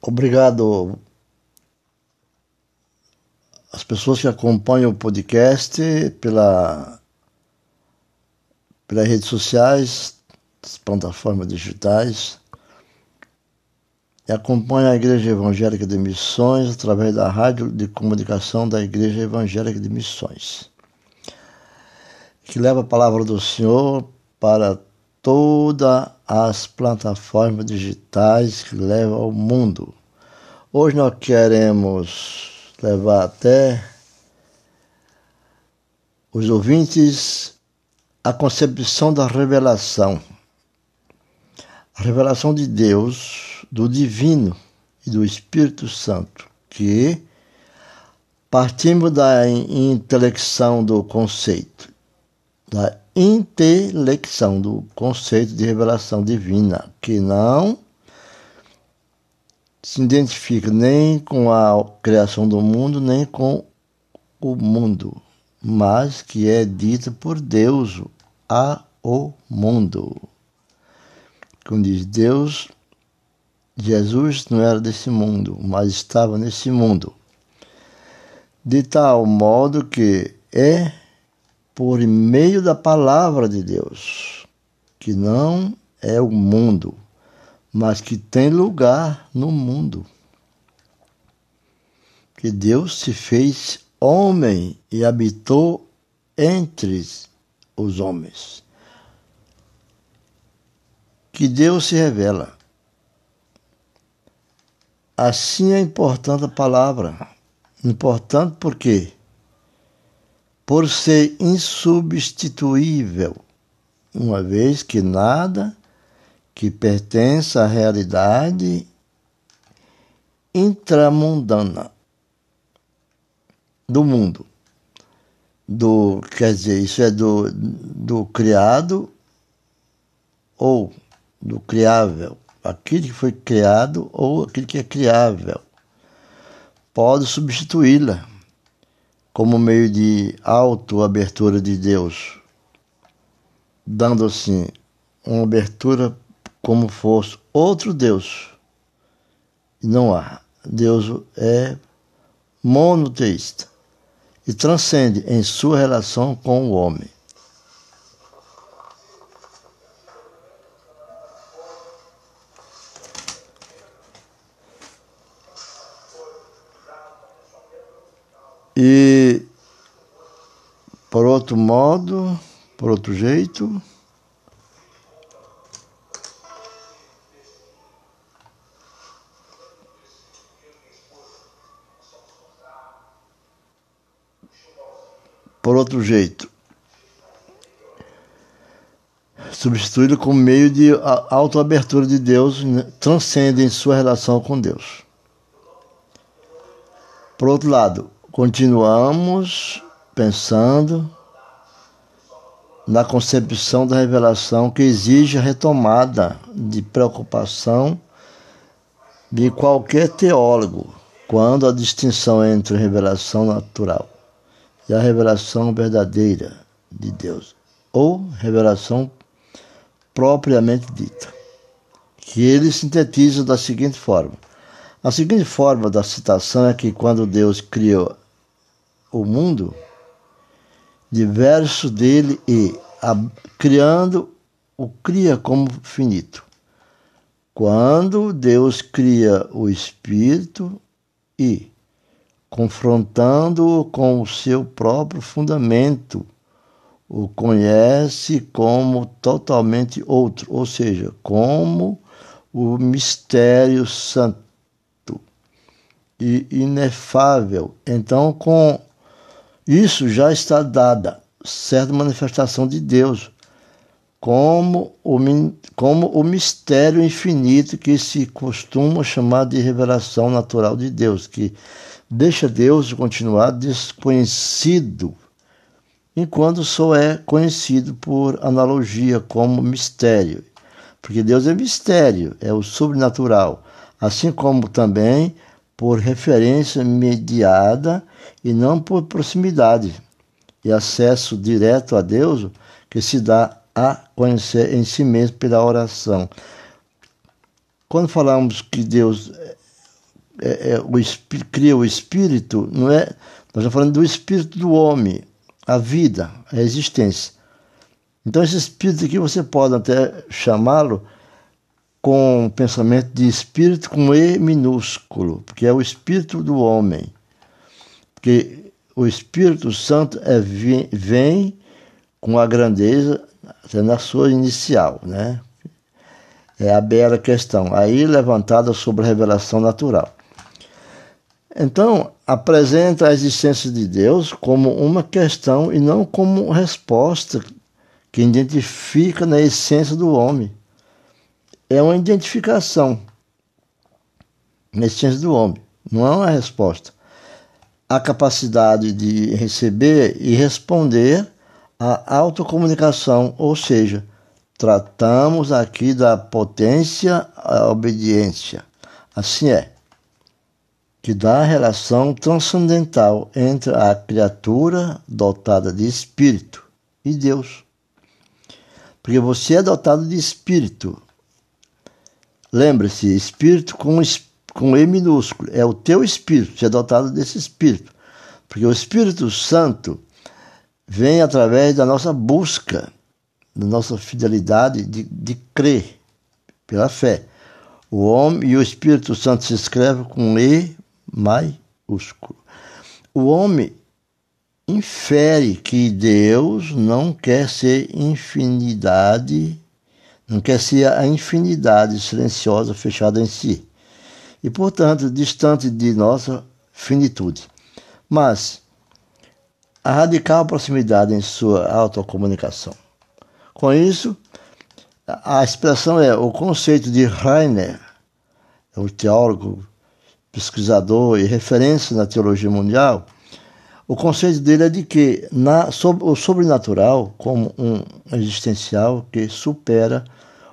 Obrigado às pessoas que acompanham o podcast pela, pelas redes sociais, as plataformas digitais, e acompanham a Igreja Evangélica de Missões através da rádio de comunicação da Igreja Evangélica de Missões, que leva a palavra do Senhor para todas as plataformas digitais que levam ao mundo. Hoje nós queremos levar até os ouvintes a concepção da revelação. A revelação de Deus, do divino e do Espírito Santo, que partimos da intelecção do conceito, da intelecção do conceito de revelação divina, que não se identifica nem com a criação do mundo, nem com o mundo, mas que é dita por Deus a o mundo. Quando diz Deus, Jesus não era desse mundo, mas estava nesse mundo. De tal modo que é por meio da palavra de Deus, que não é o mundo, mas que tem lugar no mundo. Que Deus se fez homem e habitou entre os homens. Que Deus se revela. Assim é importante a palavra. Importante por quê? Por ser insubstituível, uma vez que nada que pertence à realidade intramundana do mundo. Do, quer dizer, isso é do, do criado ou do criável, aquilo que foi criado ou aquilo que é criável. Pode substituí-la como meio de auto-abertura de Deus, dando assim uma abertura como fosse outro Deus. Não há. Deus é monoteísta e transcende em sua relação com o homem. E por outro modo, por outro jeito, por outro jeito, substituído como meio de autoabertura de Deus, né, transcende em sua relação com Deus. Por outro lado, continuamos pensando na concepção da revelação que exige a retomada de preocupação de qualquer teólogo quando a distinção entre a revelação natural e a revelação verdadeira de Deus, ou revelação propriamente dita, que ele sintetiza da seguinte forma: a seguinte forma da citação é que quando Deus criou o mundo, diverso dele e, a, criando, o cria como finito. Quando Deus cria o espírito e, confrontando-o com o seu próprio fundamento, o conhece como totalmente outro, ou seja, como o mistério santo e inefável. Então, com isso já está dada certa manifestação de Deus, como o, como o mistério infinito que se costuma chamar de revelação natural de Deus, que deixa Deus continuar desconhecido, enquanto só é conhecido por analogia como mistério. Porque Deus é mistério, é o sobrenatural, assim como também por referência mediada e não por proximidade e acesso direto a Deus que se dá a conhecer em si mesmo pela oração. Quando falamos que Deus é, é, o, cria o espírito, não é? Nós estamos falando do espírito do homem, a vida, a existência. Então, esse espírito aqui você pode até chamá-lo com o pensamento de espírito com E minúsculo, porque é o espírito do homem. Porque o Espírito Santo é, vem com a grandeza até na sua inicial, né? É a bela questão, aí levantada sobre a revelação natural. Então, apresenta a existência de Deus como uma questão e não como resposta que identifica na essência do homem. É uma identificação na essência do homem, não é uma resposta. A capacidade de receber e responder à autocomunicação, ou seja, tratamos aqui da potência à obediência. Assim é que dá a relação transcendental entre a criatura dotada de espírito e Deus. Porque você é dotado de espírito. Lembre-se, espírito com, com E minúsculo. É o teu espírito, você é dotado desse espírito. Porque o Espírito Santo vem através da nossa busca, da nossa fidelidade de, de crer pela fé. O homem e o Espírito Santo se escrevem com E maiúsculo. O homem infere que Deus não quer ser infinidade, ser a infinidade silenciosa fechada em si, e portanto distante de nossa finitude. Mas a radical proximidade em sua autocomunicação. Com isso, a expressão é o conceito de Heiner, o teólogo pesquisador e referência na teologia mundial, o conceito dele é de que na, sobre, o sobrenatural, como um existencial que supera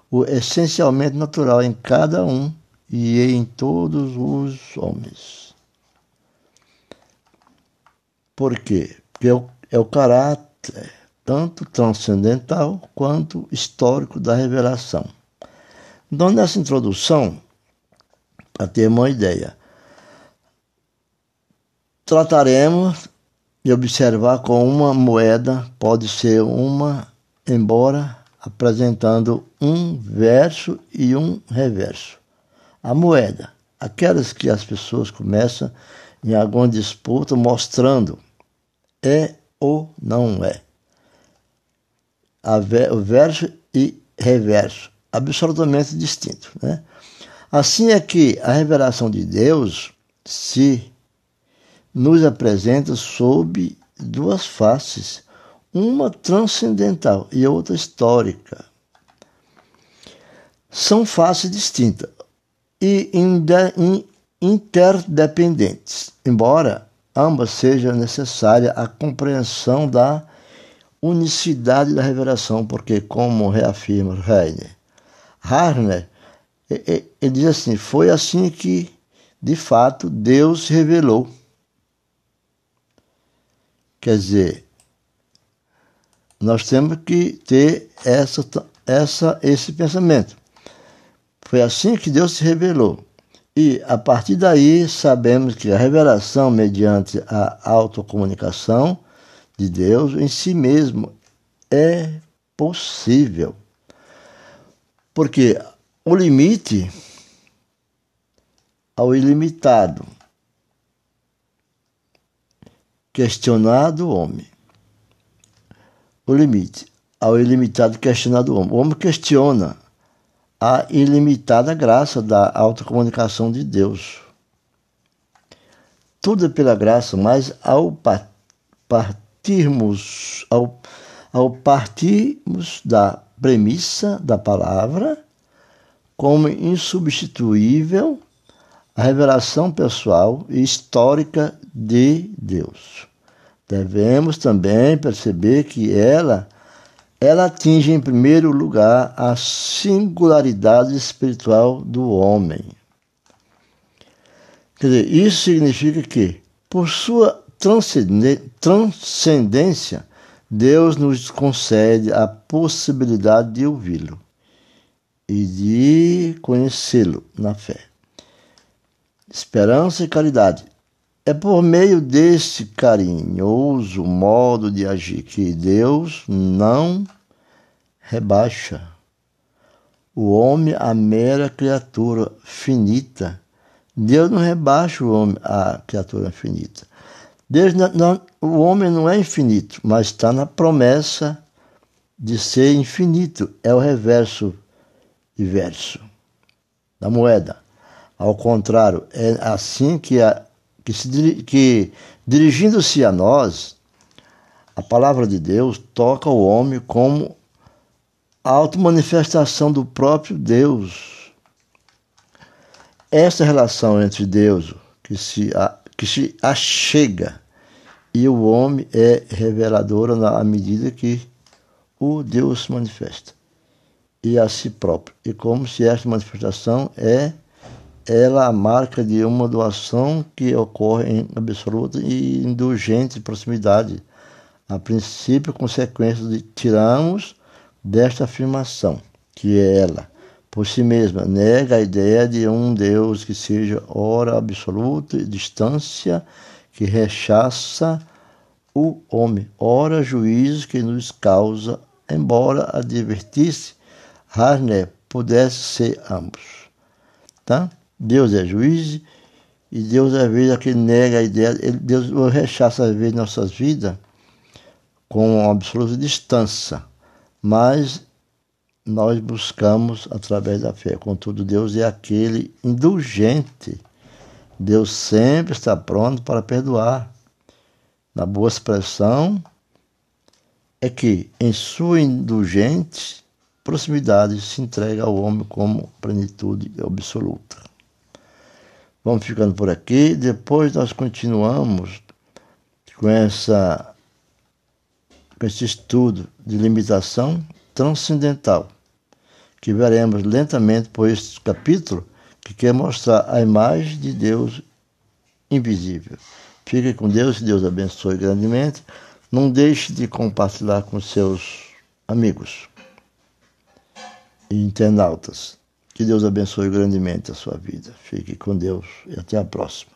o essencialmente natural em cada um e em todos os homens. Por quê? Porque é o, é o caráter tanto transcendental quanto histórico da revelação. Então, nessa introdução, para ter uma ideia, trataremos de observar como uma moeda pode ser uma, embora apresentando um verso e um reverso. A moeda, aquelas que as pessoas começam em alguma disputa mostrando é ou não é. O verso e reverso, absolutamente distinto. Né? Assim é que a revelação de Deus se nos apresenta sob duas faces, uma transcendental e outra histórica. São faces distintas e interdependentes, embora ambas seja necessária a compreensão da unicidade da revelação, porque, como reafirma Heine, Harner, ele diz assim: foi assim que, de fato, Deus revelou Quer dizer, nós temos que ter essa, essa, esse pensamento. Foi assim que Deus se revelou. E a partir daí sabemos que a revelação mediante a autocomunicação de Deus em si mesmo é possível. Porque o limite ao ilimitado questionado o homem. O limite. Ao ilimitado questionado o homem. O homem questiona a ilimitada graça da autocomunicação de Deus. Tudo é pela graça, mas ao partirmos, ao, ao partirmos da premissa da palavra como insubstituível a revelação pessoal e histórica de Deus. Devemos também perceber que ela ela atinge em primeiro lugar a singularidade espiritual do homem. Quer dizer, isso significa que, por sua transcendência, Deus nos concede a possibilidade de ouvi-lo e de conhecê-lo na fé esperança e caridade. É por meio desse carinhoso modo de agir que Deus não rebaixa o homem a mera criatura finita. Deus não rebaixa o homem a criatura finita. Deus não, não, o homem não é infinito, mas está na promessa de ser infinito. É o reverso e verso da moeda. Ao contrário, é assim que, a, que, se, que dirigindo-se a nós, a palavra de Deus toca o homem como a automanifestação do próprio Deus. Essa relação entre Deus, que se, que se achega, e o homem é reveladora na medida que o Deus se manifesta e a si próprio. E como se esta manifestação é ela a marca de uma doação que ocorre em absoluta e indulgente proximidade. A princípio, consequência de tiramos desta afirmação, que é ela, por si mesma, nega a ideia de um Deus que seja ora absoluta e distância, que rechaça o homem, ora juízo que nos causa, embora advertisse Harner pudesse ser ambos. Tá? Deus é juiz e Deus às vezes é que nega a ideia, Deus rechaça às vezes nossas vidas com uma absoluta distância, mas nós buscamos através da fé. Contudo, Deus é aquele indulgente. Deus sempre está pronto para perdoar. Na boa expressão é que, em sua indulgente proximidade se entrega ao homem como plenitude absoluta. Vamos ficando por aqui. Depois nós continuamos com, essa, com esse estudo de limitação transcendental, que veremos lentamente por este capítulo, que quer mostrar a imagem de Deus invisível. Fique com Deus, Deus abençoe grandemente. Não deixe de compartilhar com seus amigos e internautas. Que Deus abençoe grandemente a sua vida. Fique com Deus e até a próxima.